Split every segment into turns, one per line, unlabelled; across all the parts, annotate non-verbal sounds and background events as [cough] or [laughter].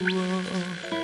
我。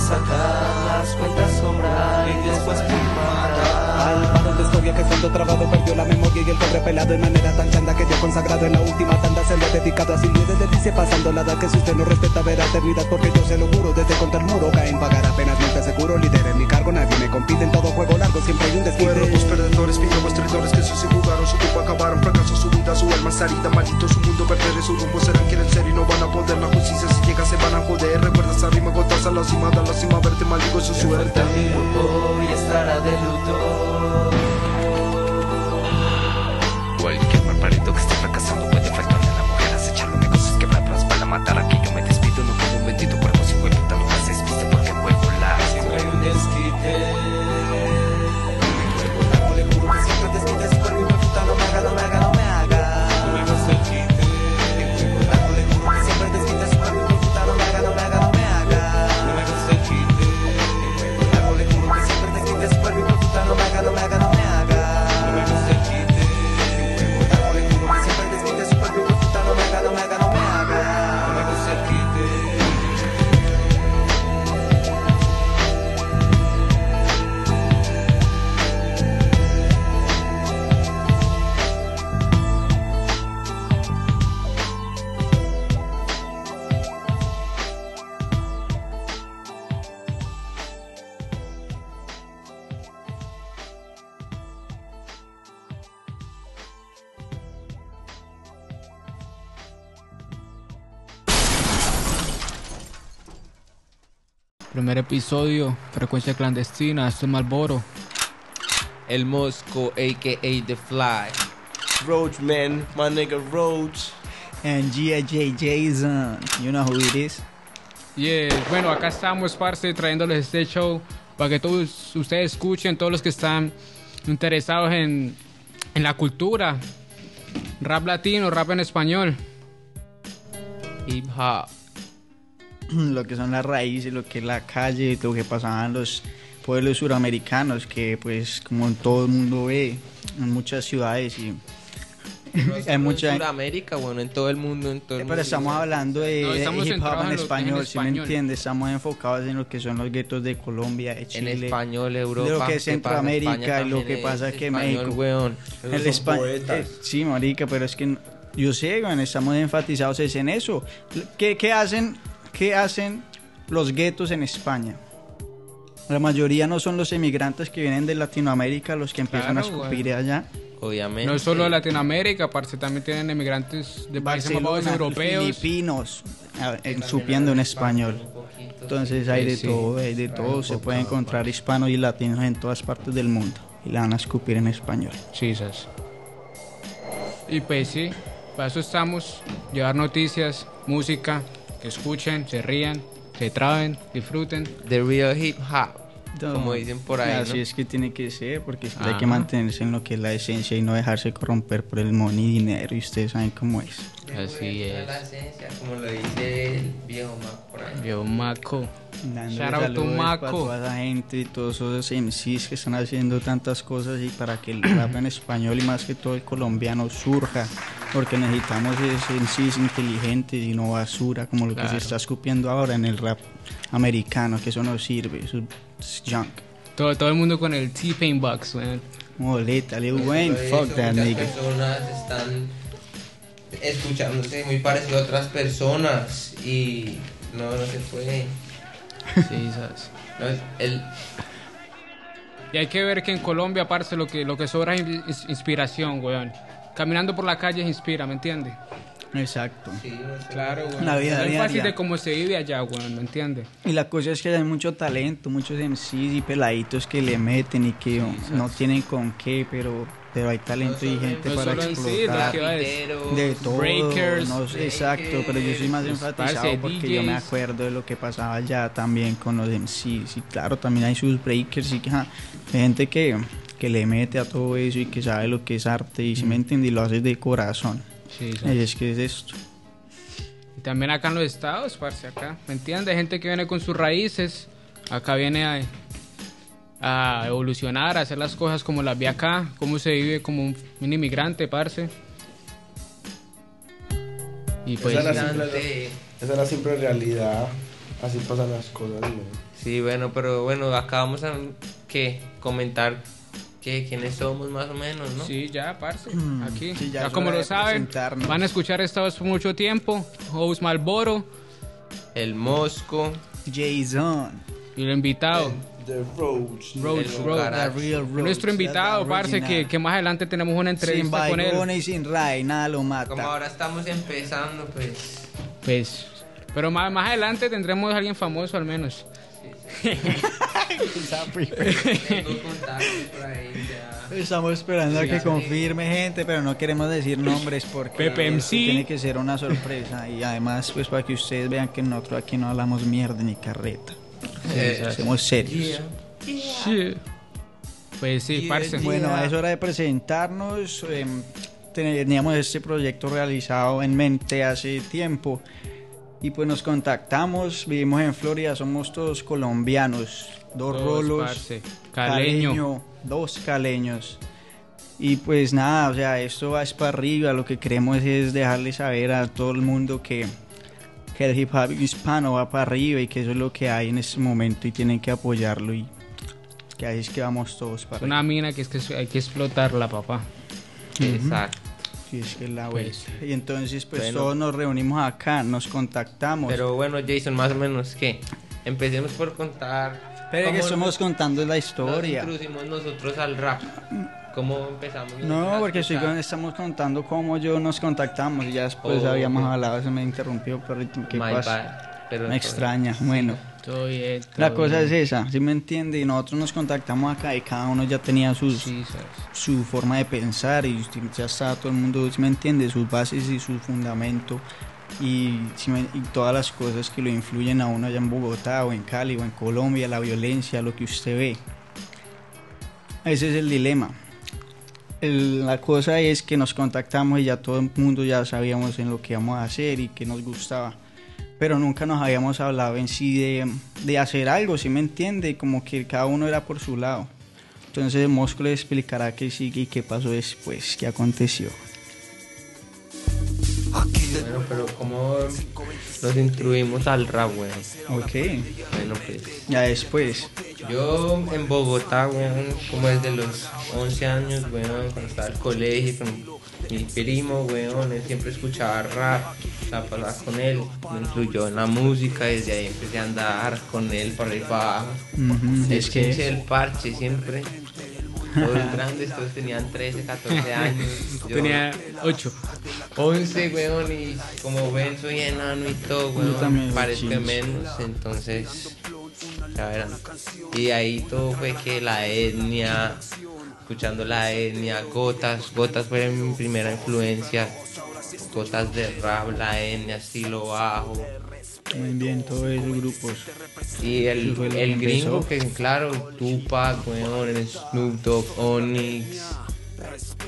nossa casa. que
santo trabado perdió la memoria y el cobre pelado en manera tan chanda que ya consagrado en la última tanda se le ha dedicado así desde dice pasando la edad que si usted no respeta verá eternidad porque yo se lo juro desde contra el muro caen pagar apenas te seguro líder en mi cargo nadie me compite en todo juego largo siempre hay un desquite.
Los perdedores pillamos traidores que si se jugaron su tiempo acabaron fracaso su vida su alma es herida maldito su mundo perder su rumbo serán quieren ser y no van a poder la justicia si llega se van a joder recuerda esa rima gotas a la cima de la cima verte maldigo su suerte
estará de
miedo que esté fracasando puede faltarme la mujer acecharlo negocios quebradas para matar a que yo me despido no como un bendito cuerpo si voy puta no me haces porque vuelvo la siempre
hay un desquite.
Primer episodio, Frecuencia Clandestina, este es Malboro.
El Mosco, a.k.a. The Fly.
Roach Man, my nigga Roach.
And G.I.J. Jason, you know who it is.
Yeah, bueno, acá estamos, parce, trayéndoles este show para que todos ustedes escuchen, todos los que están interesados en, en la cultura. Rap latino, rap en español.
Hip hop. [clears throat]
lo que son las raíces, lo que es la calle, lo que pasaban en los pueblos suramericanos, que pues como todo el mundo ve en muchas ciudades y [laughs] hay mucha...
En Sudamérica, bueno, en todo el mundo, en todo el
Pero
mundo.
estamos hablando de,
No,
de
estamos
hip hop en
en en
español, si me
español.
entiendes, estamos enfocados en lo que son los guetos de Colombia, de
En
Chile,
español, Europa.
de lo que es. Centroamérica lo que pasa
es
que en
español,
México.
weón.
El
son
espa-
poetas.
eh, sí, marica, pero es que yo sé, weón, estamos enfatizados es en eso. ¿Qué, qué hacen, ¿Qué hacen los guetos en España? La mayoría no son los emigrantes que vienen de Latinoamérica los que empiezan
Claro,
a escupir allá.
Obviamente.
No es solo Latinoamérica, parce, también tienen emigrantes de países más europeos.
filipinos, a- en- supiendo en español. Entonces hay de
Sí, sí.
todo, hay de todo. Se puede encontrar hispanos y latinos en todas partes del mundo. Y la van a escupir en español.
Chisas. Y pues sí, para eso estamos, llevar noticias, música, que escuchen, se rían, se traben, disfruten.
The real hip hop.
No,
Como dicen por ahí,
Así
¿no?
es que tiene que ser, porque que hay que mantenerse en lo que es la esencia y no dejarse corromper por el money y dinero. Y ustedes saben cómo es.
Así es.
La esencia, como lo dice el viejo Mac por ahí.
Yo, Maco. Shout Maco.
para toda esa gente y todos esos MCs que están haciendo tantas cosas y para que el rap en español y más que todo el colombiano surja. Porque necesitamos esos MCs inteligentes y no basura como lo que
Claro.
se está escupiendo ahora en el rap americano, que eso no sirve, eso es junk.
Todo, todo el mundo con el T-Pain Box, weón.
Moleta, Lil Wayne, fuck that
muchas
nigga.
personas están escuchándose muy parecido a otras personas y no, no se puede.
Sí, ¿sabes?
No, el,
Y hay que ver que en Colombia, parce, lo que, lo que sobra es ins- inspiración, weón. Caminando por la calle inspira, ¿me entiendes?
Exacto.
sí, no.
Claro, weón.
La vida
es fácil de cómo se vive allá, weón, ¿me entiendes?
Y la cosa es que hay mucho talento, muchos MCs y peladitos que le meten y que no tienen con qué, pero, pero hay talento y gente
no
para
sí,
explotar.
Grafiteros,
De todo,
breakers,
no sé, exacto, pero yo soy más enfatizado
parce,
porque yo me
DJs.
acuerdo de lo que pasaba allá también con los MCs y claro, también hay sus breakers y hay gente que, que le mete a todo eso y que sabe lo que es arte y si me entiende y lo hace de corazón.
Sí,
Y es que es esto.
Y también acá en los estados, parce, acá. ¿Me entiendes? Gente que viene con sus raíces. Acá viene a, a evolucionar, a hacer las cosas como las ve acá. Cómo se vive como un, un inmigrante, parce. Y pues...
Esa es la simple, esa es la simple realidad. Así pasan las cosas, ¿no?
Sí, bueno, pero bueno, acá vamos a ¿qué? comentar que quiénes somos más o menos, ¿no?
Sí, ya, parce. Aquí.
sí, ya
ya como lo saben, van a escuchar voz por mucho tiempo. Host Malboro
El Mosco,
Jason.
y el invitado.
The Roach.
Roach, Roach.
Cucaracho.
The real Roach,
Nuestro invitado, parce, que, que más adelante tenemos una
Sin
entrevista con él.
y sin ray, nada lo mata.
como ahora estamos empezando, pues
Pues, pero más, más adelante tendremos a alguien famoso al menos.
Estamos esperando a que confirme gente, pero no queremos decir nombres porque
Pepe MC.
tiene que ser una sorpresa y además pues para que ustedes vean que nosotros aquí no hablamos mierda ni carreta.
Eh,
Somos serios.
yeah.
Pues sí, parce.
Bueno, es hora de presentarnos. em, teníamos este proyecto realizado en mente hace tiempo y pues nos contactamos. Vivimos en Florida, somos todos colombianos, dos
Todos,
rolos.
Caleño.
dos caleños. Y pues nada, o sea, esto va es para arriba. Lo que queremos es dejarle saber a todo el mundo que, que el hip hop hispano va para arriba y que eso es lo que hay en este momento y tienen que apoyarlo. Y que ahí es que vamos todos para
Es una mina que es que hay que explotarla, papá.
Exacto.
Sí, es que la
Pues.
Y entonces, pues
bueno.
todos nos reunimos acá, nos contactamos.
Pero bueno, Jason, más o menos que empecemos por contar
Pero que estamos contando la
nos
historia.
introducimos nosotros al rap. ¿Cómo empezamos?
No, porque estoy estamos contando cómo yo nos contactamos y ya después
Oh,
habíamos
ok.
hablado, se me interrumpió, perrito, ¿qué
My
pasa?
bad. Pero
Me extraña, bueno.
Todo bien.
La cosa es esa, ¿sí me entiende? Y nosotros nos contactamos acá y cada uno ya tenía sus,
Sí,
su forma de pensar y ya está todo el mundo, ¿sí me entiende? Sus bases y su fundamento y, ¿sí me- y todas las cosas que lo influyen a uno allá en Bogotá o en Cali o en Colombia, la violencia, lo que usted ve. Ese es el dilema. El- la cosa es que nos contactamos y ya todo el mundo ya sabíamos en lo que íbamos a hacer y que nos gustaba. Pero nunca nos habíamos hablado en sí de, de hacer algo, ¿sí me entiende? Como que cada uno era por su lado. Entonces Mosco le explicará qué sigue y qué pasó después, qué aconteció.
Bueno, pero como nos instruimos al rap, weón.
Ok,
Bueno, pues.
ya después.
Yo en Bogotá, weón, como desde los 11 años, weón, cuando estaba en el colegio con mi primo, weón, él siempre escuchaba rap, con él, me influyó en la música, desde ahí empecé a andar con él por ahí para abajo. Es
es
que el parche siempre. Todos grandes, todos tenían 13, 14 años. [laughs] Yo
Tenía 8.
11, weón, y como ven, soy enano y todo, weón. Parezco menos, entonces. Ya verán. Y ahí todo fue que la etnia, escuchando la etnia, gotas, gotas fue mi primera influencia. Gotas de rap, la etnia, estilo bajo.
muy bien, todos esos grupos.
Y el,
lo
el gringo, que claro, Tupac, weón, Snoop Dogg, Onyx,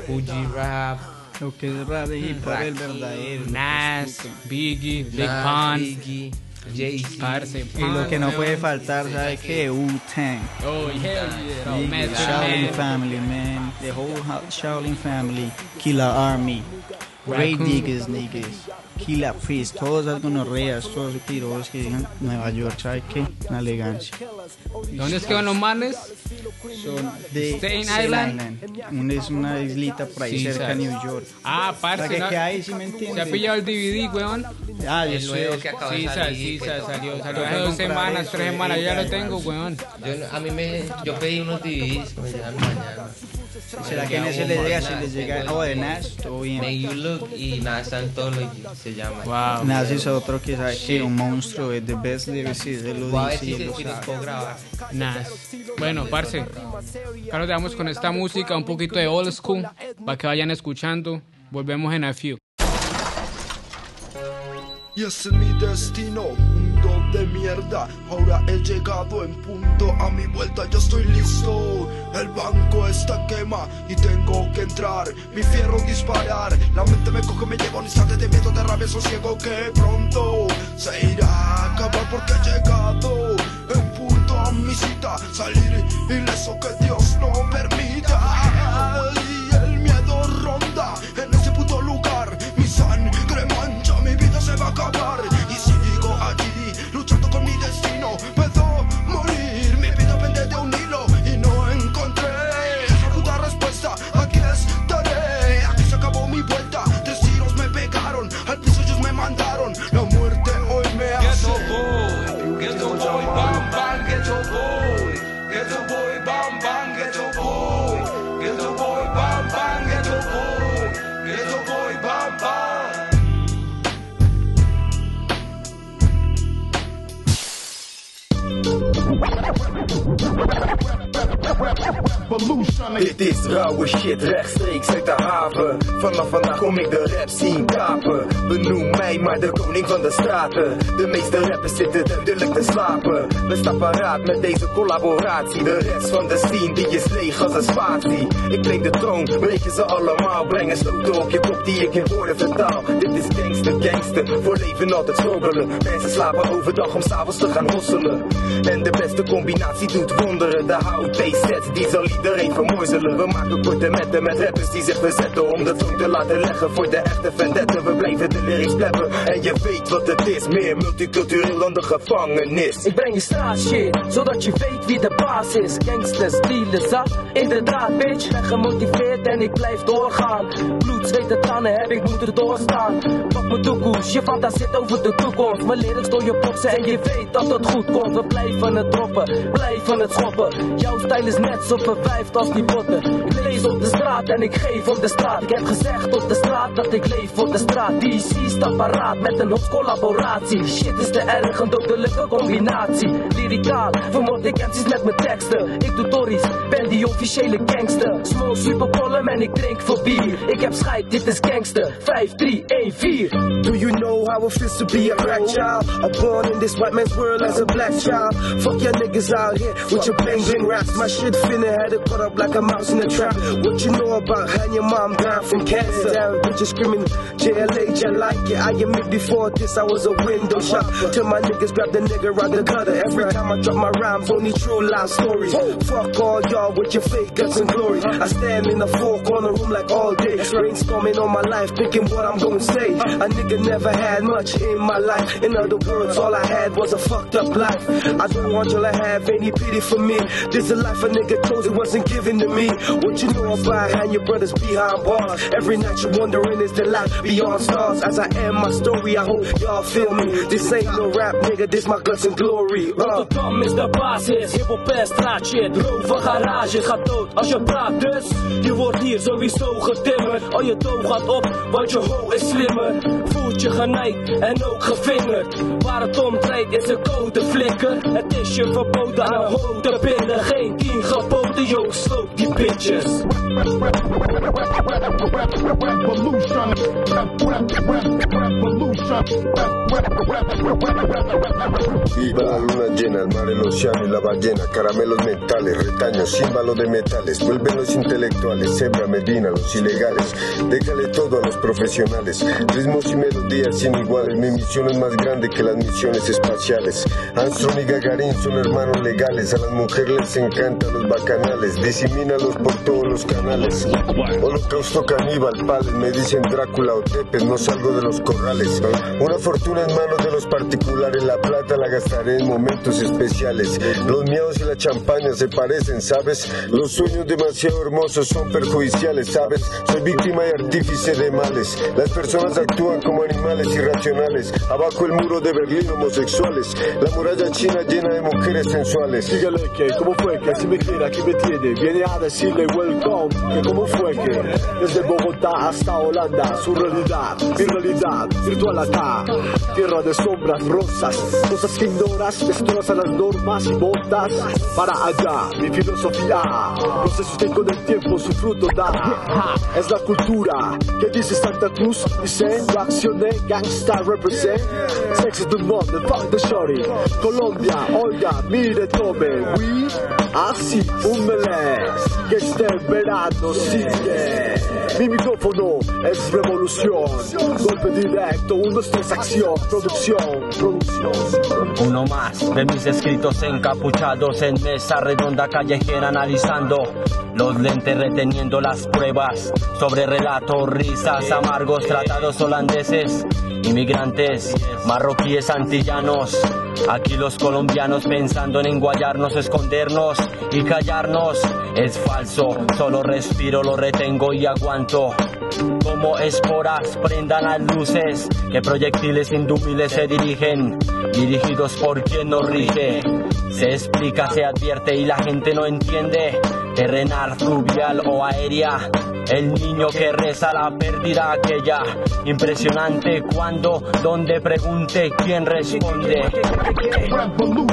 Fuji Rap,
Lo que es rap de hip hop, el verdadero.
Nas, Biggie, Big Pun,
Biggie.
Parce,
Y lo que no
Pun,
puede faltar, ¿sabe qué? Wu-Tang.
Oh, yeah. Oh, Method
Shaolin family, man. The whole ho- Shaolin family. Killer Army. Ray. Diggers, niggas. Killer Priest. Todos algunos reas, todos esos piros que digan Nueva York, ¿sabe qué? Una elegancia.
¿Dónde es que van los manes?
Son de Staten
Island.
Una- es una islita por ahí
Sí,
cerca de
sabes.
New York.
Ah,
O
parce.
sea, que, ahí, si me
¿Se ha pillado el DVD, weón?
Ah, yo
El nuevo que acaba
Sí,
de
sa-
salir.
sí,
que-
sa- salió, salió
Yo
hace dos semanas, tres semanas, yo ya lo tengo, weón.
Yo, a mí me, yo pedí unos DVDs que me llegan mañana.
¿Será que en ese le llega si les llega oh, de Nash? Todo
Make
bien.
You Look y Nas Anthology se llama.
Wow.
Nash es otro que sabe que un monstruo es the best lyrics, él lo
Voy a ver
dice y lo sabe.
Nas. Bueno, parce. Nos dejamos con esta música, un poquito de old school, para que vayan escuchando. Volvemos en a few.
Y es mi destino, de mierda. Ahora he llegado en punto a mi vuelta, yo estoy listo. El banco está quema y tengo que entrar. Mi fierro disparar, la mente me coge, me lleva un instante de miedo, de rabia, sosiego que pronto se irá a acabar porque he llegado en punto a mi cita. Salir ileso que Dios no permita. Y el miedo ronda mi destino.
Okay. Is rauwe shit rechtstreeks uit de haven. Vanaf vandaag kom ik de rap zien kapen. Benoem mij maar de koning van de straten. De meeste rappers zitten duidelijk te slapen. We staan paraat met deze collaboratie. De rest van de scene die is leeg als een spatie. Ik claim de troon, breek je ze allemaal. Breng een op je kop die ik in woorden vertaal. Dit is gangster, gangster. Voor leven altijd struggelen. Mensen slapen overdag om s'avonds te gaan hosselen. En de beste combinatie doet wonderen. De hout set die zal iedereen vermorzelen. We maken korte metten met rappers die zich verzetten. Om de toon te laten leggen voor de echte vendette. We blijven de lyrics pleppen. En je weet wat het is. Meer multicultureel dan de gevangenis.
Ik breng je straat zodat je weet wie de baas is. Gangsters, dealers, zat inderdaad, bitch. Ben gemotiveerd en ik blijf doorgaan. Bloed, zweet en tranen heb ik moeten doorstaan. Pak mijn toekomst, je fantaseert over de toekomst. Mijn lyrics door je boksen en je weet dat het goed komt. We blijven het droppen, blijven het schoppen. Jouw stijl is net zo verwijfd als die botten. Ik lees op de straat en ik geef op de straat. Ik heb gezegd op de straat dat ik leef op de straat. DC staat paraat met een hoofd collaboratie. Shit is te erg, een dodelijke combinatie. Lyricaal, vermoord ik MC's met mijn teksten. Ik doe Tories, ben die officiële gangster. Small super column en ik drink voor bier. Ik heb scheid, dit is gangster. 5, 3, 1, 4.
Do you know how it feels to be a black child? I'm born in this white man's world as a black child. Fuck your niggas out here with your bang raps. My shit finna had it caught up like a mouse in a trap. What you know about having your mom down from cancer? Down, bitches screaming, JLH, I like it. I admit before this, I was a window shop. Till my niggas grab the nigga out the gutter. Every time I drop my rhymes, only true life stories. Fuck all y'all with your fake guts and glory. I stand in the four corner room like all day. Brainstorming on my life, thinking what I'm gonna say. A nigga never had much in my life. In other words, all I had was a fucked up life. I don't want y'all to have any pity for me. This is a life a nigga chose it wasn't given to me. What you know about how your brothers behind bars? Every night you're wondering is the life beyond stars. As I end my story, I hope y'all feel me. This ain't no rap, nigga. This my guts and glory. Uh.
Rotterdam is de basis, hip-hop en straatje, droge garage gaat dood als je praat dus Je wordt hier sowieso getimmerd, al je toon gaat op, want je ho is slimmer Voelt je genaaid en ook gevingerd, waar het om draait is een code flikker Het is je verboden aan te binden, geen tien geboden, yo sloop die bitches.
Viva la luna llena, el mar, el océano y la ballena, caramelos mentales, retaños, símbolos de metales, vuelven los intelectuales, Zebra, Medina, los ilegales, déjale todo a los profesionales, ritmos y melodías sin iguales, mi misión es más grande que las misiones espaciales, Armstrong y Gagarin son hermanos legales, a las mujeres les encantan los bacanales, por todos los canales, holocausto caníbal, pales, me dicen Drácula o Tepes, no salgo de los corrales, una fortuna en manos de los particulares, la plata la gastaré en momentos especiales. Los miedos y la champaña se parecen, ¿sabes? Los sueños demasiado hermosos son perjudiciales, ¿sabes? Soy víctima y artífice de males. Las personas actúan como animales irracionales. Abajo el muro de Berlín, homosexuales. La muralla china llena de mujeres sensuales.
Dígale que, ¿cómo fue que así me quiere, aquí me tiene? Viene a decirle welcome, que cómo fue que desde Bogotá hasta Holanda, su realidad, mi realidad, virtual acá, tierra de sombras rosas, cosas que ignoras, destrozan las normas botas, para allá, mi filosofía, no sé si usted con el tiempo su fruto da, es la cultura, que dice Santa Cruz, dice, reaccioné, gangsta represent, sex is the the fuck the shorty, Colombia, oiga, mire, tome, we, así, un melé, que este verano sigue, mi micrófono es revolución, golpe directo, uno, dos, tres, acción, producción, producción.
Uno más de mis escritos encapuchados en mesa redonda callejera analizando los lentes reteniendo las pruebas sobre relatos, risas, amargos, tratados holandeses, inmigrantes, marroquíes, antillanos. Aquí los colombianos pensando en enguayarnos, escondernos y callarnos. Es falso, solo respiro, lo retengo y aguanto. Como esporas prendan las luces, que proyectiles indúmiles se dirigen, dirigidos por quien nos rige. Se explica, se advierte y la gente no entiende. Terrenal, fluvial o aérea. El niño que reza la pérdida aquella. Impresionante cuando, donde pregunte quién responde.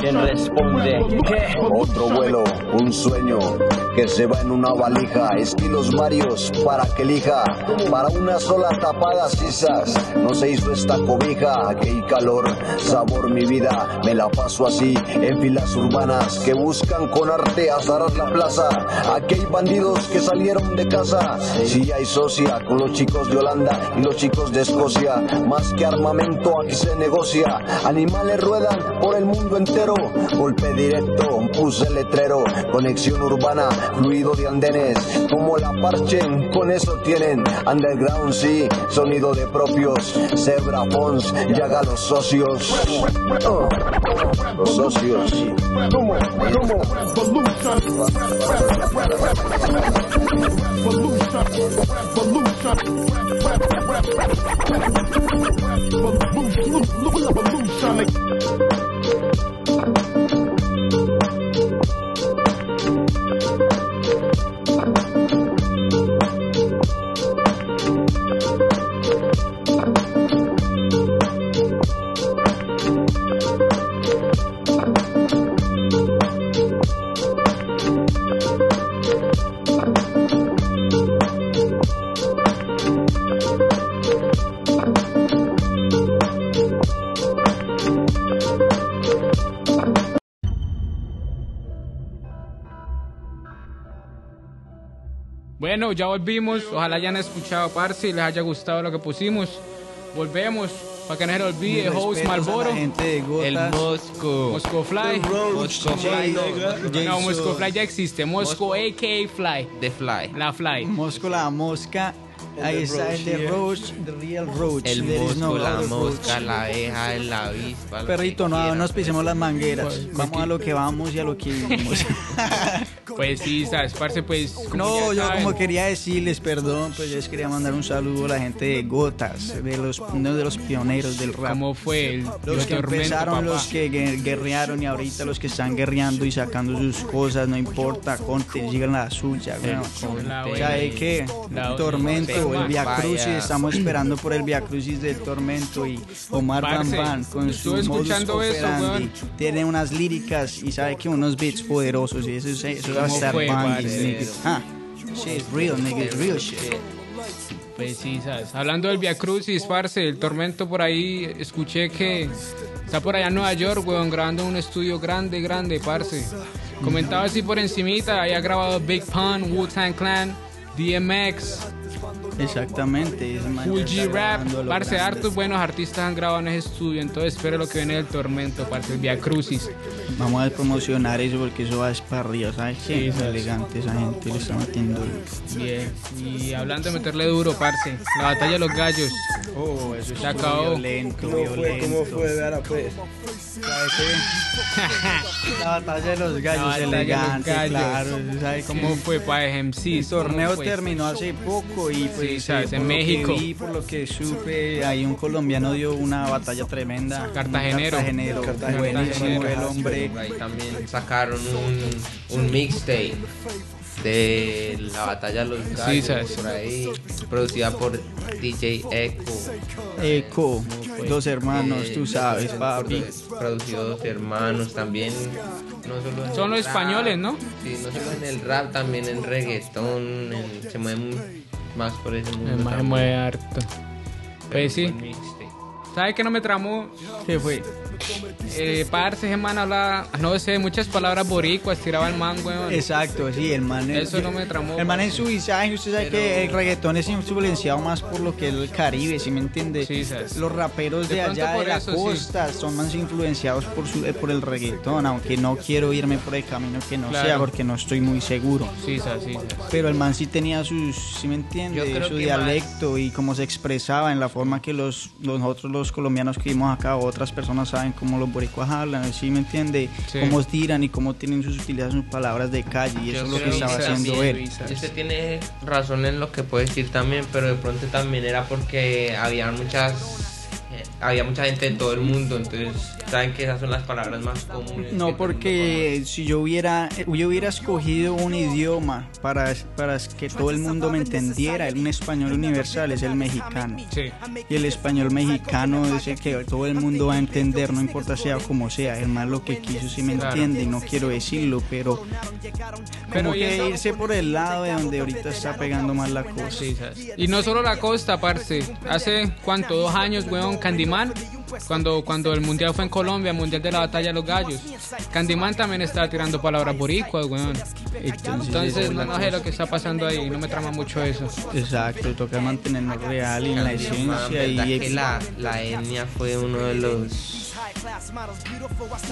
¿Quién responde? ¿Qué?
Otro vuelo, un sueño que se va en una valija, estilos varios para que elija. Para una sola tapada sisas, no se hizo esta cobija. Hay calor, sabor mi vida, me la paso así en filas urbanas que buscan con arte azarar la plaza. Aquí bandidos que salieron de casa, si hay socia con los chicos de Holanda y los chicos de Escocia. Más que armamento aquí se negocia, animales ruedan por el mundo entero. Golpe directo, puse letrero, conexión urbana, ruido de andenes, como la parchen, con eso tienen underground, sí, sonido de propios, Zebra Fons, llaga los socios, los socios.
Bueno, ya volvimos. Ojalá hayan escuchado, parce, y les haya gustado lo que pusimos. Volvemos. Para que no se olvide, host
Gotas.
El Mosco.
Moscow Fly.
Mosco Fly, no.
Moscow Fly ya existe. Moscow a.k.a. Fly.
The Fly.
La Fly.
Mosco la mosca. Ahí está el de Roach, the real Roach.
El
is no
Mosco, la mosca, la abeja, la avispa.
Perrito, no
quieran,
nos pisemos las mangueras.
Pues,
Vamos a lo que vamos y a lo que vivimos. [laughs]
Pues sí, sabes, parce, pues.
No, yo
saben,
como quería decirles, perdón, pues yo les quería mandar un saludo a la gente de Gotas, de los, uno de los pioneros del rap.
¿Cómo fue el,
Los
el
que
tormento,
empezaron,
papá?
los que guer- guerrearon y ahorita los que están guerreando y sacando sus cosas, no importa, conte, sigan la suya, weón.
La
¿Sabe qué?
La-
Tormento,
la-
el Via Crucis, estamos esperando por el Via Crucis del Tormento y Omar
Parce,
con su modus
eso,
operandi.
weón.
Tiene unas líricas y sabe que unos beats poderosos y eso, eso va a
¿Cómo
estar banging. Ah, shit, real, nigga, it's real shit.
Pues sí, sabes. Hablando del Via Crucis, parce, el tormento por ahí, escuché que está por allá en Nueva York, weón, grabando en un estudio grande, grande, parce. Comentaba así por encimita, ahí ha grabado Big Pun, Wu-Tang Clan, DMX,
Exactamente.
G
está
Rap,
lo
parce, hartos buenos artistas han grabado en ese estudio, entonces espero lo que viene del tormento, parce, el Via Crucis.
Vamos a promocionar eso porque eso va para arriba, ¿sabes qué?
Sí, sabes.
elegante esa gente le está metiendo.
Bien, y hablando de meterle duro, parce, la batalla de los gallos.
Oh, eso
se acabó.
Violento,
¿Cómo fue?
violento.
¿Cómo fue? Vean, pues.
La batalla de los gallos,
La batalla de los
elegante,
gallos.
claro. ¿sabe
¿Cómo fue para MC?
El torneo terminó hace poco y pues
Sí, sabes, en México.
vi, por lo que supe, ahí un colombiano dio una batalla tremenda.
Cartagenero.
Cartagenero,
Cartagenero.
buenísimo el hombre.
Ahí también sacaron un, un mixtape de la batalla de los gallos
sabes.
por ahí, producida por DJ Echo.
Eco, dos hermanos,
Eh,
tú sabes, papi.
Producido dos hermanos también. No solo en
Son los
rap,
españoles, ¿no?
Sí, no solo en el rap, también en reggaetón. en- se mueven más por ese mundo.
El
también.
mueve harto. Pues sí. ¿Sabes qué no me tramó?
¿Qué fue?
Eh, parce, ese man habla, no sé, muchas palabras boricuas, tiraba el man, weón.
Exacto, sí, el man.
Eso no me tramó.
El man en su visaje, usted sabe que el reggaetón es influenciado más por lo que es el Caribe, ¿sí me entiende?
Sí, sabes.
Los raperos
De
allá de la
eso, sí.
costa son más influenciados por su, eh, por el reggaetón, aunque no quiero irme por el camino que no
Claro.
sea porque no estoy muy seguro.
Sí, sabes, sí, sabes.
Pero el man sí tenía sus, ¿sí me entiende? Su dialecto y cómo se expresaba en la forma que los, los nosotros los colombianos que vivimos acá, otras personas saben cómo los boricuas hablan, ¿sí me entiende?
Sí.
Cómo tiran y cómo tienen sus utilidades, sus palabras de calle y eso
Yo
es lo que estaba haciendo
también,
él.
Usted tiene razón en lo que puede decir también, pero de pronto también era porque había muchas había mucha gente de todo el mundo, entonces saben que esas son las palabras más comunes.
No,
el
porque si yo hubiera, yo hubiera escogido un idioma para, para que todo el mundo me entendiera, un español universal es el mexicano.
Sí.
Y el español mexicano es el que todo el mundo va a entender, no importa sea como sea. Es más lo que quiso, si me
Claro.
entiende, y no quiero decirlo, pero
Pero
como
y
que
eso-
irse por el lado de donde ahorita está pegando más la cosa.
Sí. Y no solo la costa, parce. Hace, ¿cuánto? Dos años, weón, Candyman. Cuando, cuando el mundial fue en Colombia, mundial de la batalla de los gallos. Candyman también estaba tirando palabras boricuas, weón.
Entonces,
Entonces,
esa es
no, no sé lo que está pasando ahí. No me trama mucho eso.
Exacto, toca mantenernos real y en la esencia y
que la, la etnia fue uno de los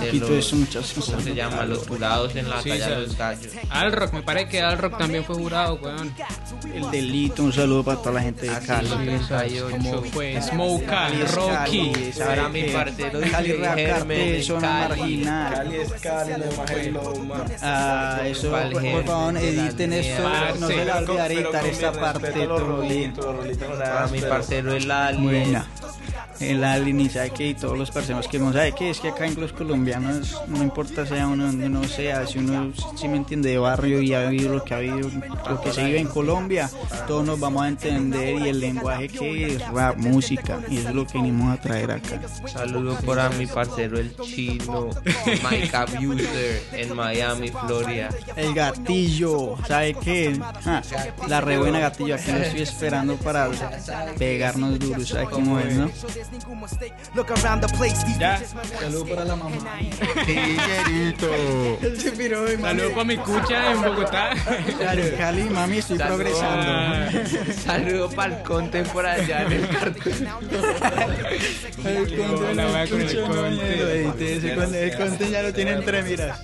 de
Y
los-
eso, muchas
¿cómo se llama? Los jurados en la
Sí,
batalla de los gallos.
Alrock, me parece que Alrock también fue jurado, weón.
El delito, un saludo para toda la gente de
Así
Cali.
como fue Smoke,
Cali
Rocky.
Cali, ¿sabe
Para mi
qué?
parcero
Cali Rap Cartel, zona marginal.
Cali es Cali, es más.
Ah, eso, por, favor, editen esto, no se la olvidaré esta parte,
respeto a los
todo bien.
rolitos, los rolitos son
Para mi parcero el Ali.
Buena. El Alin y y todos los parceros que no sabe que es que acá en los colombianos no importa sea uno donde uno sea, si uno si me entiende de barrio y ha vivido lo que ha vivido, lo que se vive en Colombia, todos nos vamos a entender y el lenguaje que es rap, música, y eso es lo que venimos a traer acá.
Saludo para mi parcero el chino, Mike Abuser en Miami, Florida.
El gatillo, ¿sabe qué? Ah, la re buena gatillo, aquí lo estoy esperando para pegarnos duro, ¿sabe cómo es, no?
Look around the place, these
Ya.
Saludo para la mamá. [laughs]
Saludos para mi cucha en Bogotá.
Claro, Cali, mami, estoy progresando.
Saludo para el conte por allá en el cartón.
El conte,
La wea con el
escucha,
conte.
ñero, edite ese conte, El conte ya lo tiene entre miras.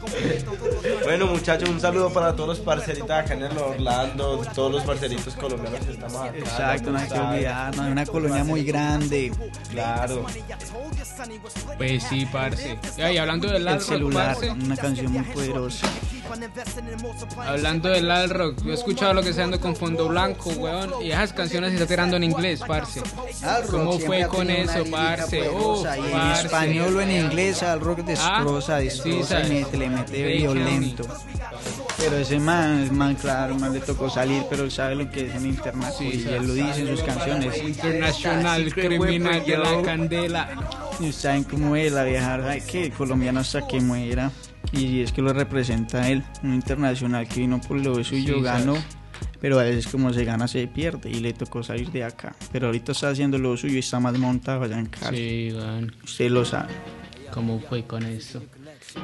Bueno, muchachos, un saludo para todos los parceritos acá en el Orlando, todos los parceritos colombianos que estamos acá.
Exacto, no hay. Es una colonia muy grande.
Claro.
Pues sí, parce. Y hablando del
celular,
parce.
una canción muy poderosa.
Hablando del Al Rock, yo he escuchado lo que está dando con Fondo Blanco, weón. Y esas canciones se están tirando en inglés, parce.
Al
¿Cómo fue con eso, parce? Oh,
y en
parce.
español o en inglés al rock destroza,
Ah,
destroza
sí,
y mete, le mete violento. Pero ese man, man, claro, man le tocó salir, pero él sabe lo que es en internet
Sí,
y él lo dice en sus canciones.
Internacional, criminal de la candela.
Y saben cómo es la vieja, ay, que colombiano hasta que muera. Y es que lo representa él, un internacional que vino por lo suyo,
Sí,
ganó.
sabes.
Pero a veces como se gana se pierde y le tocó salir de acá. Pero ahorita está haciendo lo suyo y está más montado allá en Cali.
Sí, weón.
Usted lo sabe.
¿Cómo fue con eso?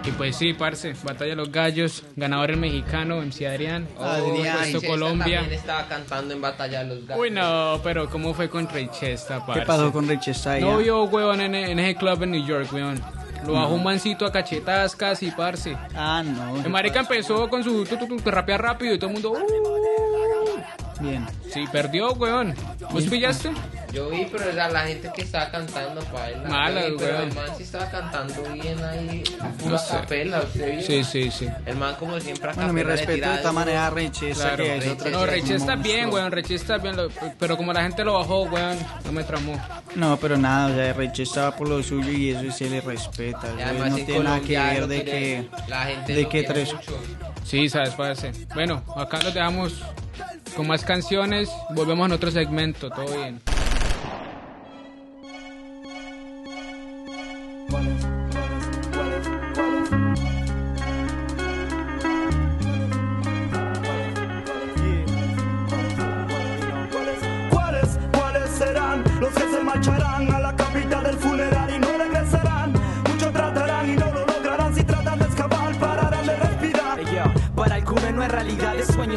Y pues sí, parce, Batalla de los Gallos, ganador el mexicano, MC Adrián,
Adrián.
puesto Colombia.
También estaba cantando en Batalla de los Gallos.
Uy, no, pero ¿cómo fue con Chesta, parce?
¿Qué pasó con Richesta allá?
No vio, weón, en, en ese club en New York, weón. Lo bajó un mancito a cachetadas casi, parce.
Ah, no.
El marica empezó con su tu, tu, tu, que rapea rápido y todo el mundo... "Uh".
Bien.
Sí, perdió, weón. ¿Vos pillaste?
Yo vi, pero era la gente que estaba cantando para él.
Mala,
vi, Pero
weón.
el man sí estaba cantando bien ahí.
No
Pura
sé.
capela, ¿usted vio?
Sí, sí, sí.
El man como siempre a
Bueno, mi respeto de esta manera a Richesta,
Claro.
que es otro
No, Reche está bien, weón. Reche está bien. lo- Pero como la gente lo bajó, weón, no me tramó.
No, pero nada, o sea, Richesta va por lo suyo y eso se le respeta.
Y
güey,
además
no
en
tiene nada que ver de que...
la gente
de que tres...
mucho.
Sí, sabes, parce. Bueno, acá nos dejamos con más canciones. Volvemos a otro segmento. Todo bien.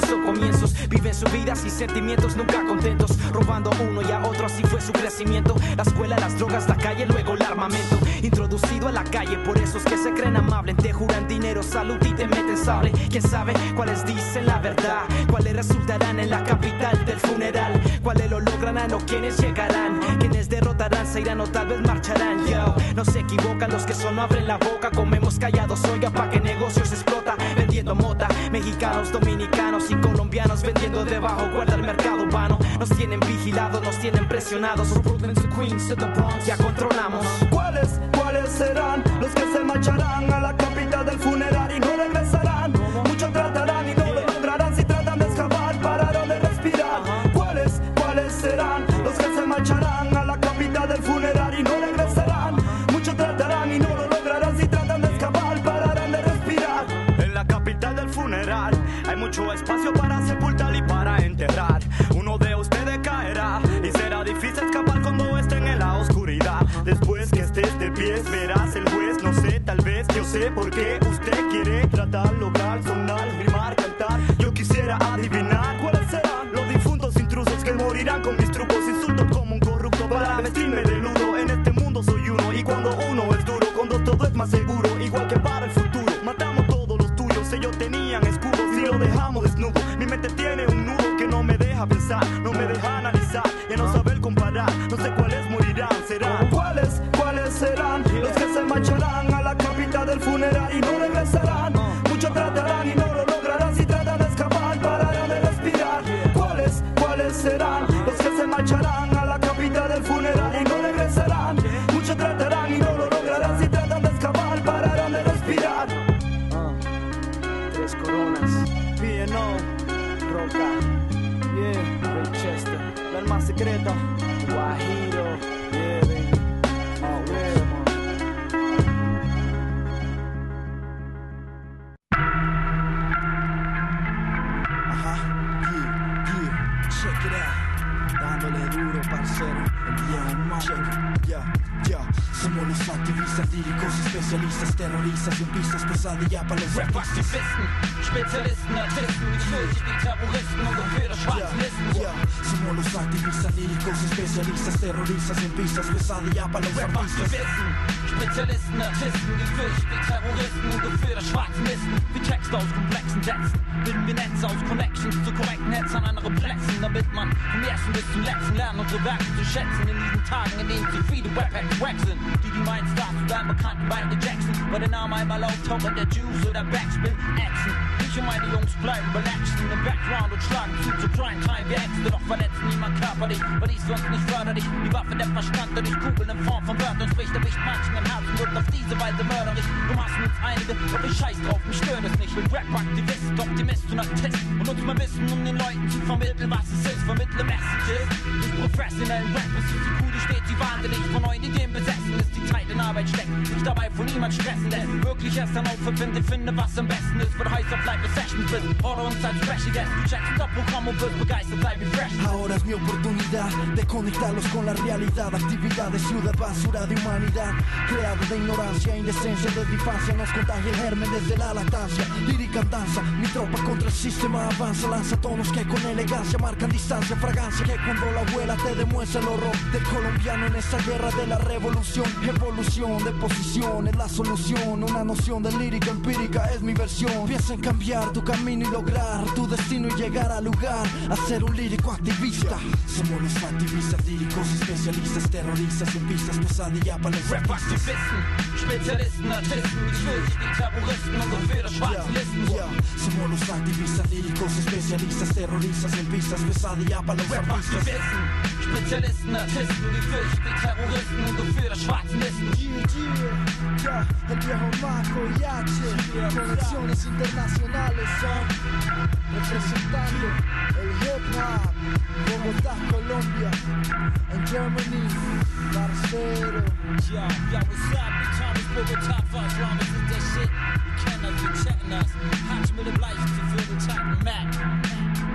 Sueños o. Viven sus vidas y sentimientos nunca contentos. Robando a uno y a otro, así fue su crecimiento. La escuela, las drogas, la calle, luego el armamento. Introducido a la calle por esos que se creen amables. Te juran dinero, salud y te meten sable. Quién sabe cuáles dicen la verdad. Cuáles resultarán en la capital del funeral. Cuáles lo lograrán o quiénes llegarán. Quienes derrotarán se irán o tal vez marcharán. Yo, no se equivocan los que solo abren la boca. Comemos callados, oiga, pa' que negocios explota. Vendiendo mota, mexicanos, dominicanos y colombianos vendiendo debajo. Guarda el mercado vano. Nos tienen vigilados, nos tienen presionados. From Queens Bronx, ya controlamos.
¿Cuáles, cuáles serán los que se marcharán a la capital del funeral y no sé por qué usted quiere del funeral y no regresarán? Muchos tratarán y no lo lograrán si tratan de escapar, pararán de respirar.
Tres coronas.
P&O, Roca, yeah, Winchester, la alma secreta, Guajiro,
líricos, especialistas, terroristas en pistas pesadilla para los
Rap-Aktivisten, Spezialisten, Artisten, Gefürchtet wie Terroristen und geführte schwarzen Listen.
Ya, somos los activistas líricos, especialistas, terroristas en pistas pesadilla para los artistas.
Rap-Aktivisten, Spezialisten, Artisten, gefürchtet wie Terroristen und geführte schwarzen Listen. Wie Texte aus komplexen Sätzen, bilden wir Netze aus Connections zu korrekten Netzen an anderen Plätzen, damit man vom ersten bis zum letzten lernt, unsere Werke zu schätzen. In diesen Tagen, in denen zu viele Rap-Hacks wack sind, die die meinen Stars zu sein bekannten Michael Jackson, weil der Name einmal auftaucht, der Juice oder Backspin, Action. Ich und meine Jungs bleiben relaxed in the background und schlagen zu zu Primetime. Wir Äxte, doch verletzen niemand körperlich, weil ich sonst nicht förderlich. Die Waffe der Verstand, der durch Kugeln in Form von Wörtern spricht, erwischt manchen im Herzen, wird auf diese Weise mörderisch. Du machst uns einige, doch ich scheiß drauf, mich stört es nicht. Bin Rap-Aktivist, Optimist und Artist und nutze mein Wissen, um den Leuten zu vermitteln, was es ist. Vermittle Messages durch professionellen Rappers. Ist die Kuh, die steht sie wahnsinnig von neuen Ideen besessen. Ist die Zeit in Arbeit steckt, sich dabei von niemand stressen lässt. Wirklich erst dann aufverfinde, finde, was am besten ist. Wird heiß auf
Ahora es mi oportunidad de conectarlos con la realidad. Actividad de ciudad, basura de humanidad. Creado de ignorancia, indecencia, desde infancia. Nos contagia el germen desde la lactancia. Lírica danza, mi tropa contra el sistema avanza. Lanza tonos que con elegancia marcan distancia. Fragancia que cuando la abuela te demuestra el horror del colombiano en esa guerra de la revolución. Evolución de posición es la solución. Una noción de lírica empírica es mi versión. Piensa en cambiar tu camino y lograr tu destino y llegar al lugar. A ser un lírico activista. Somos los activistas líricos, especialistas, terroristas en pistas pesadilla para los
Rap-Aktivisten, Spezialisten, Artisten, gefürchtet wie Terroristen und schwarzen Listen.
Ya, somos los activistas líricos, especialistas, terroristas en pistas pesadilla para los artistas.
Rap-Aktivisten, Spezialisten, Artisten, gefürchtet wie Terroristen und geführte schwarzen Listen.
Ya, el viejo Marco y H, conexiones internacionales son representando el hip hop, Bogotá, Colombia, en Germany, parcero.
Yo, yo, what's up? Die Thomas Bogotá, Fox, Ramos ist der Shit. Die kennen uns, die checken us. Hatsch mit dem Leichten für den Tag, Mac.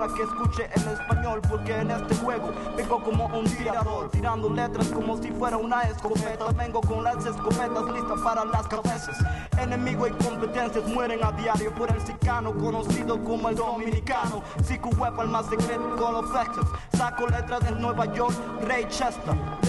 Para que escuche el español. Porque en este juego vengo como un tirador, tirando letras como si fuera una escopeta. Vengo con las escopetas listas para las cabezas. Enemigo y competencias mueren a diario por el sicano, conocido como el dominicano. Psico web, más secreto con los flexes. Saco letras de Nueva York, Ray Chester.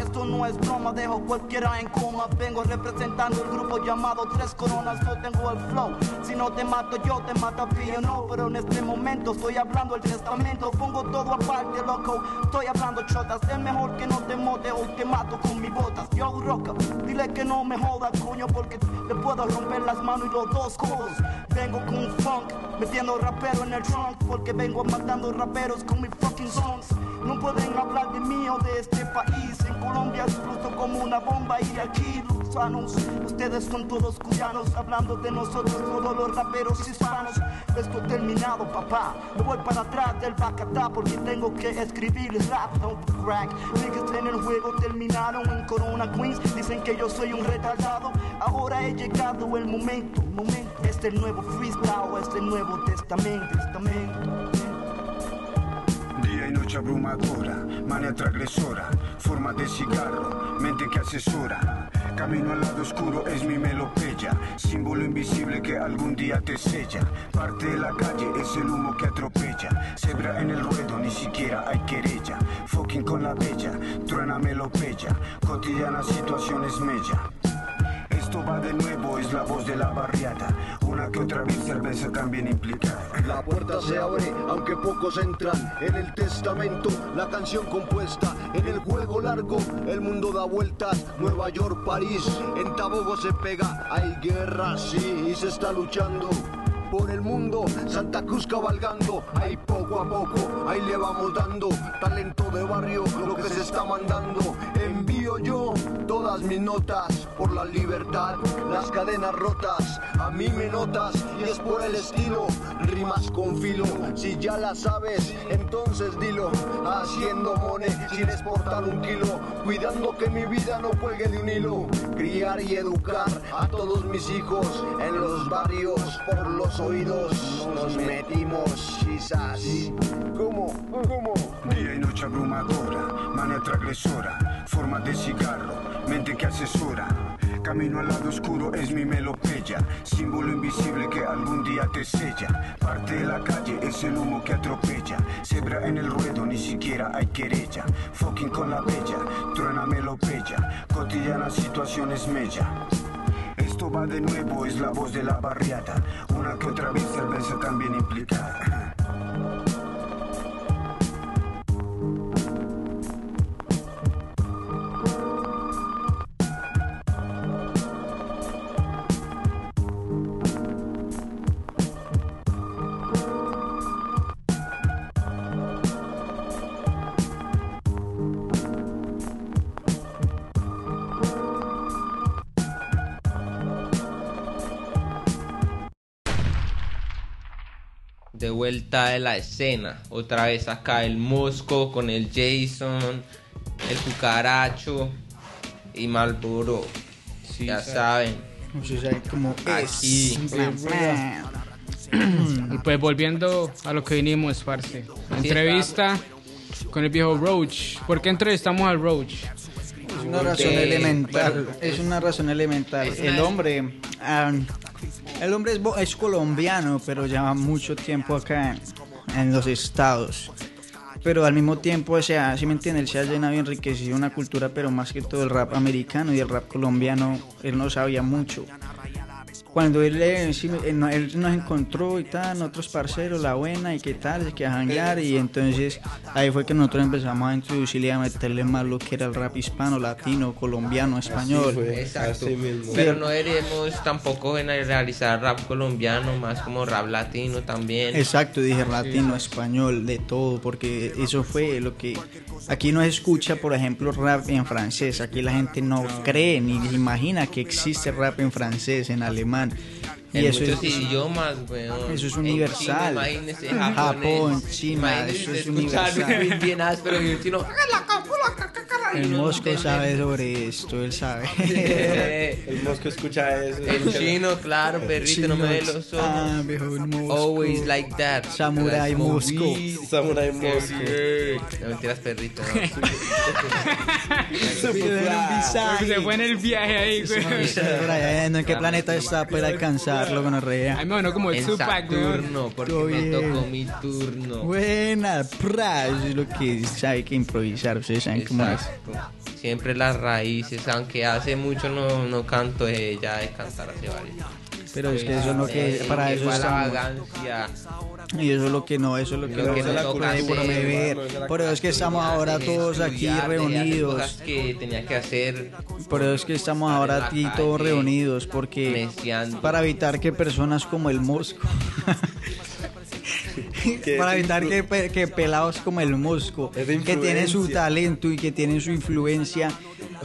Esto no es broma, dejo cualquiera en coma. Vengo representando el grupo llamado Tres Coronas. Yo tengo el flow. Si no te mato, yo te mato a ti, no. Pero en este momento estoy hablando el testamento. Pongo todo aparte, loco. Estoy hablando chotas. Es mejor que no te mote o te mato con mis botas. Yo, roca, dile que no me joda, coño, porque le puedo romper las manos y los dos codos. Vengo con un funk, metiendo rapero en el trunk. Porque vengo matando raperos con mis fucking songs. No pueden hablar de mí o de este país. En Colombia exploto como una bomba y aquí los sanos. Ustedes son todos cuyanos, hablando de nosotros, todos los raperos hispanos. Esto terminado, papá. Me voy para atrás del bacatá porque tengo que escribir rap, no crack. Niggas en el juego terminaron en Corona Queens. Dicen que yo soy un retardado. Ahora he llegado el momento, momento. Este nuevo freestyle, este nuevo testamento, testamento.
Día y noche abrumadora, mania transgresora, forma de cigarro, mente que asesora. Camino al lado oscuro es mi melopeya, símbolo invisible que algún día te sella. Parte de la calle es el humo que atropella, cebra en el ruedo, ni siquiera hay querella. Fucking con la bella, truena melopeya, cotidianas situaciones mella. Esto
va de nuevo, es la voz de la barriada. Una que otra vez cerveza también implicada.
La puerta se abre, aunque pocos entran. En el testamento, la canción compuesta. En el juego largo, el mundo da vueltas. Nueva York, París, en Tabogo se pega. Hay guerra, sí, y se está luchando. Por el mundo, Santa Cruz cabalgando, ahí poco a poco, ahí le vamos dando talento de barrio, lo que se está mandando. Envío yo todas mis notas por la libertad, las cadenas rotas, a mí me notas y es por el estilo, rimas con filo. Si ya la sabes, entonces dilo, haciendo mone sin exportar un kilo, cuidando que mi vida no cuelgue de un hilo. Criar y educar a todos mis hijos en los barrios por los oídos nos metimos quizás.
¿Cómo? ¿Cómo? Día y noche abrumadora, mano transgresora, forma de cigarro, mente que asesora. Camino al lado oscuro es mi melopeya, símbolo invisible que algún día te sella. Parte de la calle es el humo que atropella, cebra en el ruedo, ni siquiera hay querella. Fucking con la bella, truena melopeya, cotidiana situaciones mella. Esto va de nuevo, es la voz de la barriada, una que otra vez cerveza también implicada.
Vuelta de la escena. Otra vez acá el Mosco con el Jason, el Cucaracho y Malboro. ya saben.
Como
Aquí. [clears throat]
Y pues volviendo a lo que vinimos, parce. Entrevista con el viejo Roach. ¿Por qué entrevistamos al Roach?
Es una razón elemental. Es una razón elemental. El hombre, ah, el hombre es, es colombiano, pero lleva mucho tiempo acá en, en los estados. Pero al mismo tiempo, o sea, si me entiende, él se ha llenado y enriquecido una cultura, pero más que todo el rap americano y el rap colombiano, él no sabía mucho. Cuando él, eh, sí, eh, él nos encontró y tal, otros parceros, la buena y qué tal, que a janguear y entonces ahí fue que nosotros empezamos a introducirle y a meterle más lo que era el rap hispano, latino, colombiano, español.
Exacto. Pero no deberíamos tampoco generalizar rap colombiano, más como rap latino también.
Exacto, dije latino, español, de todo, porque eso fue lo que... Aquí no se escucha, por ejemplo, rap en francés, aquí la gente no cree ni imagina que existe rap en francés, en alemán.
En
Y eso
muchos
es,
idiomas, weón.
eso es
En
universal.
China, imagínese,
Japón. China, eso es universal.
bien áspero y un chino.
El Mosco sabe sobre esto, él sabe. [laughs]
El mosco escucha eso.
En chino, claro, perrito, no me ve los ojos.
Ah, viejo, el Mosco.
Always like that.
Samurai Mosco.
Samurai Mosco.
No mentiras, perrito.
Se fue en el viaje ahí, güey.
¿En qué planeta está para alcanzarlo con rea?
Ay, no, como
En
Tupac, güey.
Saturno, porque
Todo
me tocó mi turno.
Buena, pra, eso es lo que sabe que improvisar, ustedes saben cómo es.
Exacto. Siempre las raíces, aunque hace mucho no, no canto, eh, ya de cantar hace varios.
Pero es que eso es lo que, para eso
fue la vagancia.
Y eso es lo que no, eso es lo que,
Lo que
no se
toca
promover.
es la
Por eso es que estamos ahora todos aquí
cosas
reunidos.
que tenía que hacer.
Por eso es que estamos ahora aquí todos reunidos, porque para evitar que personas como el Mosco, [laughs] para evitar que, que pelados como el Mosco, que tienen su talento y que tienen su influencia,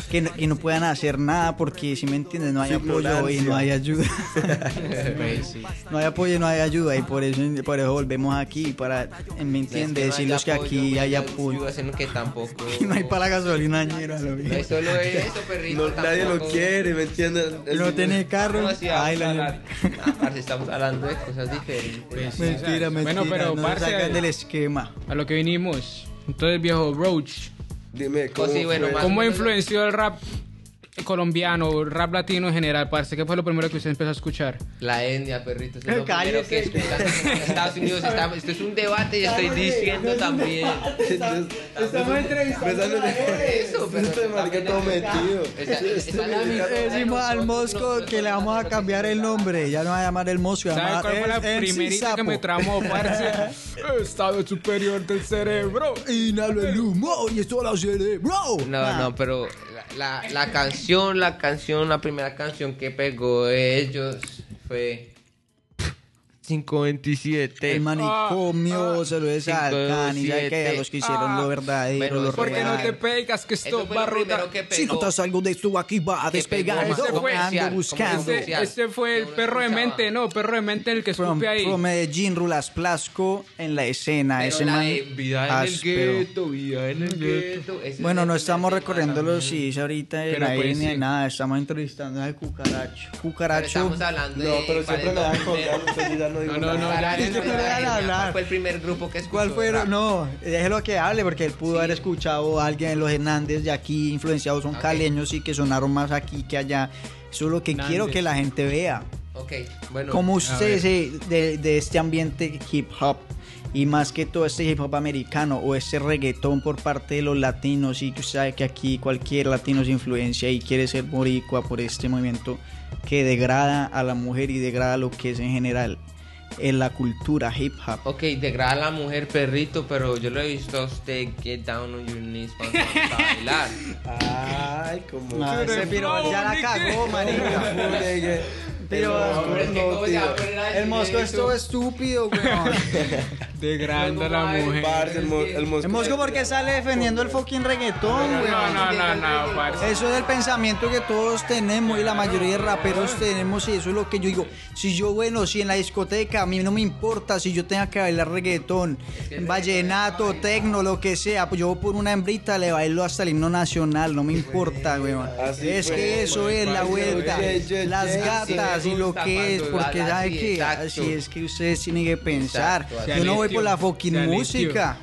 que no, que no puedan hacer nada porque, si me entiendes, no hay apoyo y no hay ayuda. [laughs] no hay apoyo y no hay ayuda y por eso, por eso volvemos aquí, para, ¿me entiendes? Decirles que aquí hay apoyo.
Haciendo que tampoco. [laughs]
Y no hay para la gasolina, ñera, lo
No es solo [laughs] eso, perrito.
No, nadie lo quiere, ¿me entiendes?
No tiene carro.
¿Cómo así vamos
Ay,
a
la-?
Ah, parce, estamos hablando de cosas diferentes.
Mentira, mentira.
Bueno, pero,
no
parce,
del esquema.
A lo que vinimos. Entonces, viejo Roach.
Dime,
¿cómo sí, bueno, fue?
¿Cómo influenció el rap colombiano, rap latino en general, parce? ¿Qué fue lo primero que usted empezó a escuchar?
La etnia, perrito. Eso es lo primero que escuchan en Estados Unidos. está- esto es un debate y estoy diciendo también. [laughs]
Estamos
entrevistando Eso, pero
Este marica todo metido.
Decimos al Mosco que le vamos a cambiar el nombre. Ya no va a llamar el Mosco.
¿Sabe
llama
cuál fue la primerita que me tramó, parce? [laughs] Estado superior del cerebro.
Inhalo el humo y esto lo cerebro.
No, no, pero la, la, la la canción, la primera canción que pegó ellos fue 527.
El manicomio se lo es al Cani, ya que a los que hicieron lo verdadero, lo
¿Por qué no te pegas que esto va a rodar?
Si notas algo de esto aquí va a despegar.
Ese
Yo
fue,
ando buscando.
ese, ese fue el perro de mente, no, perro de mente el que
From,
escupe ahí.
from Medellín, Rulas Plasco en la escena.
Pero
ese
la
man
de vida en el gueto, vida en el gueto.
Bueno, no estamos
tema
los sí ahorita en
Pero
la
pues,
línea
sí.
nada, estamos entrevistando al cucaracho.
Pero
Cucaracho.
estamos hablando
No,
de.
pero
¿cuál
siempre me
lo
dan
primero?
No digo
No, no, no, ya-
Es que hablar.
¿Cuál fue el primer grupo que escuchó?
¿Cuál fue? No, déjelo que hable porque él pudo haber escuchado a alguien los Hernández de aquí, influenciados son
Ok.
caleños y que sonaron más aquí que allá. Eso es lo que
Hernández.
quiero que la gente vea.
Ok, bueno.
Como
a
usted se- de, de este ambiente hip hop y más que todo este hip hop americano o ese reggaetón por parte de los latinos y que usted sabe que aquí cualquier latino se influencia y quiere ser boricua por este movimiento que degrada a la mujer y degrada lo que es en general en la cultura hip hop.
Ok, degrada a la mujer perrito, pero yo lo he visto a usted get down on your knees cuando vamos a bailar. [laughs]
Ay, como.
Ah, ese piro ya la cagó, marica. [laughs] Pero
Hombre, es que ¿cómo se va a poner a decir
el mosco es
eso?
todo estúpido, weón. [laughs]
Degradando a la mujer.
Parce, el, mo- el mosco.
El mosco porque sale defendiendo el fucking reggaetón,
No,
weón.
no, no, no, parce.
Eso es el pensamiento que todos tenemos y la mayoría de raperos tenemos y eso es lo que yo digo. Si yo, bueno, si en la discoteca a mí no me importa si yo tenga que bailar reggaetón, vallenato, tecno, lo que sea, pues yo por una hembrita le bailo hasta el himno nacional, no me importa, weón.
Así
Es
fue,
que eso es la vuelta, las gatas y lo que es, porque sabe que
exacto.
así es que ustedes tienen que pensar.
Exacto,
Yo no voy por la fucking música.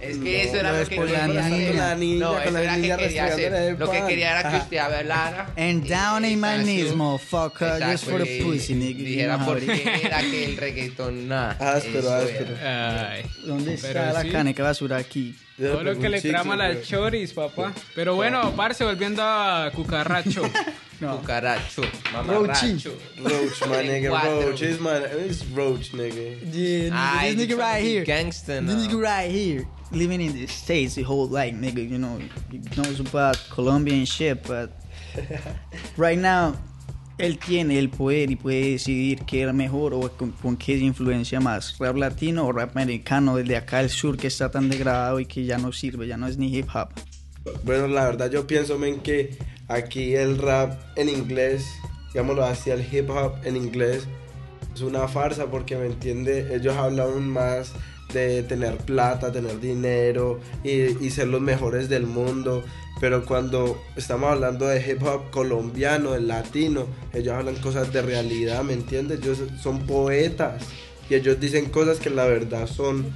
Es que eso era
no
lo
es
que
por la
quería
niña.
hacer.
La niña,
No,
con
eso
la
era
niña
que quería
restregándole
hacer.
el
Lo que quería era que usted hablara.
And down in my knees,
Exacto.
motherfucker, just for the pussy, nigga.
Dijera por qué era que el reggaetón nada.
Áspero, áspero.
¿Dónde está la caneca basura aquí?
Todo lo que le
chicle,
trama las
weón.
choris, papá. Pero bueno, parce, volviendo a Cucarracho.
Cucaracho, [laughs]
Roachy.
mamarracho.
Roach, my nigga. Roach is my. It's Roach, nigga.
Yeah,
Ay,
this nigga right here.
Gangster
This
now.
nigga right here, living in the States the whole life, nigga, you know, he knows about Colombia and shit, but [laughs] right now, él tiene el poder y puede decidir qué era mejor o con, con qué se influencia más, rap latino o rap americano, desde acá al sur que está tan degradado y que ya no sirve, ya no es ni hip hop.
Bueno, la verdad yo pienso, men, que aquí el rap en inglés, digámoslo así, el hip hop en inglés es una farsa porque, ¿me entiende? Ellos hablan más de tener plata, tener dinero y, y ser los mejores del mundo. Pero cuando estamos hablando de hip hop colombiano, el latino, ellos hablan cosas de realidad, ¿me entiendes? Ellos son poetas y ellos dicen cosas que la verdad son,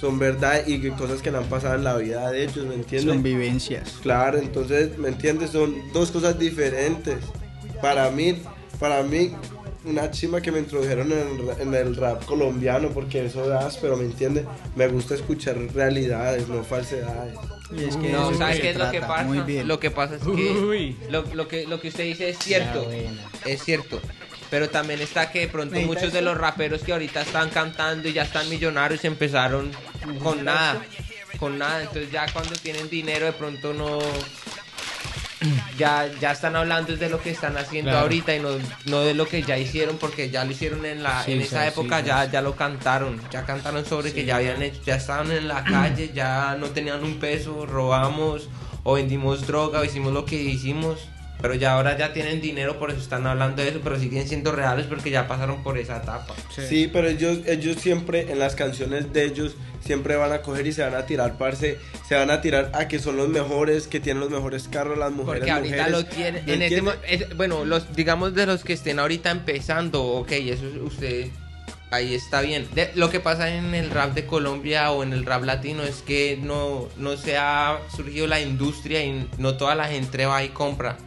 son verdad y cosas que le han pasado en la vida de ellos, ¿me entiendes?
Son vivencias.
Claro, entonces, ¿me entiendes? Son dos cosas diferentes. Para mí, para mí, una chima que me introdujeron en en el rap colombiano, porque eso es áspero, ¿me entiendes? Me gusta escuchar realidades, no falsedades.
Y es que
No,
eso
¿sabes qué es lo que pasa?
Muy bien.
Lo que pasa es que
Uy.
lo, lo que lo que usted dice es cierto. Es cierto. Pero también está que de pronto
Necesita
muchos de los raperos que ahorita están cantando y ya están millonarios empezaron con nada. Con nada. Entonces ya cuando tienen dinero de pronto no... Ya, ya están hablando de lo que están haciendo
Claro.
ahorita y no, no de lo que ya hicieron porque ya lo hicieron en la
Sí,
en esa
sí,
época
sí.
ya ya lo cantaron ya cantaron sobre que ya habían hecho ya estaban en la calle ya no tenían un peso robamos o vendimos droga o hicimos lo que hicimos pero ya ahora ya tienen dinero por eso están hablando de eso pero siguen siendo reales porque ya pasaron por esa etapa
Sí, pero ellos, ellos siempre, en las canciones de ellos, siempre van a coger y se van a tirar, parce, se van a tirar a que son los mejores, que tienen los mejores carros, las mujeres.
Porque ahorita
mujeres.
lo tienen.
¿Me
En este, es- bueno, los digamos de los que estén ahorita empezando, ok, eso es usted. Ahí está bien. De- lo que pasa en el rap de Colombia o en el rap latino es que no, no se ha surgido la industria y no toda la gente va y compra.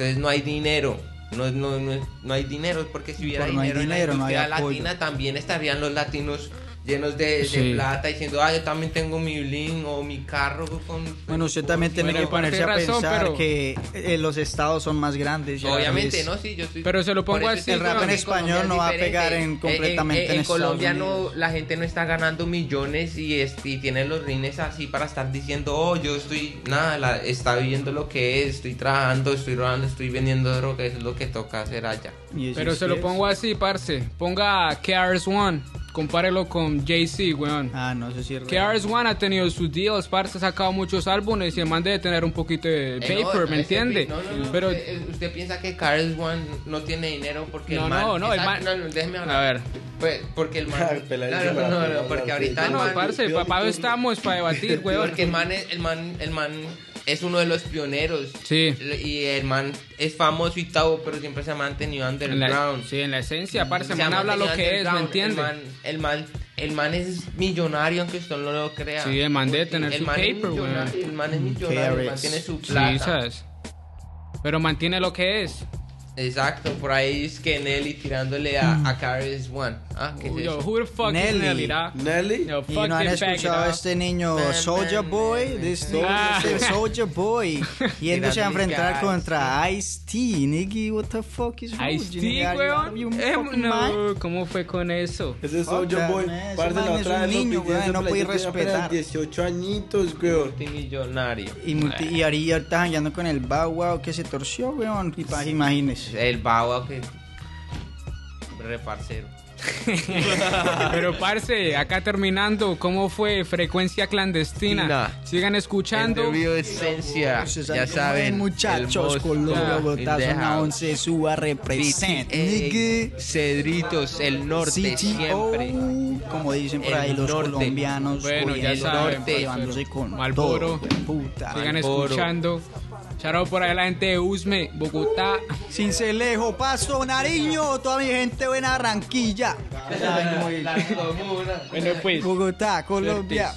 Entonces no hay dinero. No, no, no, no hay dinero porque si hubiera
hay
dinero, en la industria
apoyo.
latina también estarían los latinos llenos de, de
Sí.
plata diciendo, ah, yo también tengo mi bling o mi carro con...
Bueno, usted también tiene
Bueno,
que ponerse a
razón,
pensar
pero-
que eh, los estados son más grandes.
Obviamente, ¿no? Sí, yo estoy...
Pero se lo pongo así,
El rap en español no va a pegar en- completamente en
en,
Estados
Colombia no, la gente no está ganando millones y, es- y tiene los rines así para estar diciendo, oh, yo estoy, nada, la- está viviendo lo que es, estoy trabajando, estoy robando, estoy vendiendo droga, eso es lo que toca hacer allá.
Pero se lo pongo así, parce. Ponga KRS One. Compárelo con Jay-Z, weón.
Ah, no sé si es
KRS One ha tenido sus deals, parce, ha sacado muchos álbumes y el man debe tener un poquito de
Eh, no,
paper, ¿me entiende?
no, no, no,
Pero,
usted, usted piensa que Carl One no tiene dinero porque
No,
el man...
no, no, el man-
no, no, déjeme hablar.
a ver.
Pues, porque el man... [laughs]
Peladito
no, no,
para
no, no, porque ahorita el
no,
man...
parce, papá, [laughs] estamos para debatir, weón.
Porque el man, es, el man, el man es uno de los pioneros.
Sí.
Y el man es famoso y todo, pero siempre se ha mantenido
En la,
underground.
sí, en la esencia, parce, man habla lo que es, ¿me
underground.
entiende?
El man, el man, el man es millonario, aunque usted no lo crea.
Sí, el man debe tener
el
su
man es
paper,
millonario,
weón.
El man es millonario, el man tiene su
Sí,
plata.
¿sabes? Pero mantiene lo que es.
Exacto, por ahí es que Nelly tirándole a, a Caris One. Ah, ¿qué es
Yo,
eso?
who the fuck
Nelly.
is Nelly, da?
Nelly.
Yo,
Y
fuck
no han
this faggot,
escuchado a este niño Soldier Boy, [laughs] this
man.
Ah.
nigga, Soldier Boy, yéndose a enfrentar contra Ice-T, nigga, what the fuck is wrong
Ice-T, weón. Eh, no, ¿cómo fue con eso?
Ese
that,
Boy,
man
la otra vez
niño, weón, no puede respetar.
18 añitos, weón.
Multimillonario.
Y, multi, y ahorita está jangueando con el Bow Wow que se torció, weón. Y imagínese.
El Bawa que. Reparcero. [laughs]
Pero parce, acá terminando, ¿cómo fue Frecuencia Clandestina?
Tina.
Sigan escuchando.
Interview Esencia. Ya
saben muchachos,
el
Colombia, Bogotá, zona
house.
11, suba, represent,
BTA. Cedritos, el norte
CTO,
siempre.
como dicen por
El
ahí los
norte.
colombianos,
Bueno, ya
cogiendo,
saben,
llevándose
parcero.
con
Malboro.
todo, puta.
Sigan
Malboro.
escuchando. Charo por ahí la gente de Usme, Bogotá.
Cincelejo, Paso, Nariño, toda mi gente buena Barranquilla.
Bueno, pues.
Bogotá, Colombia.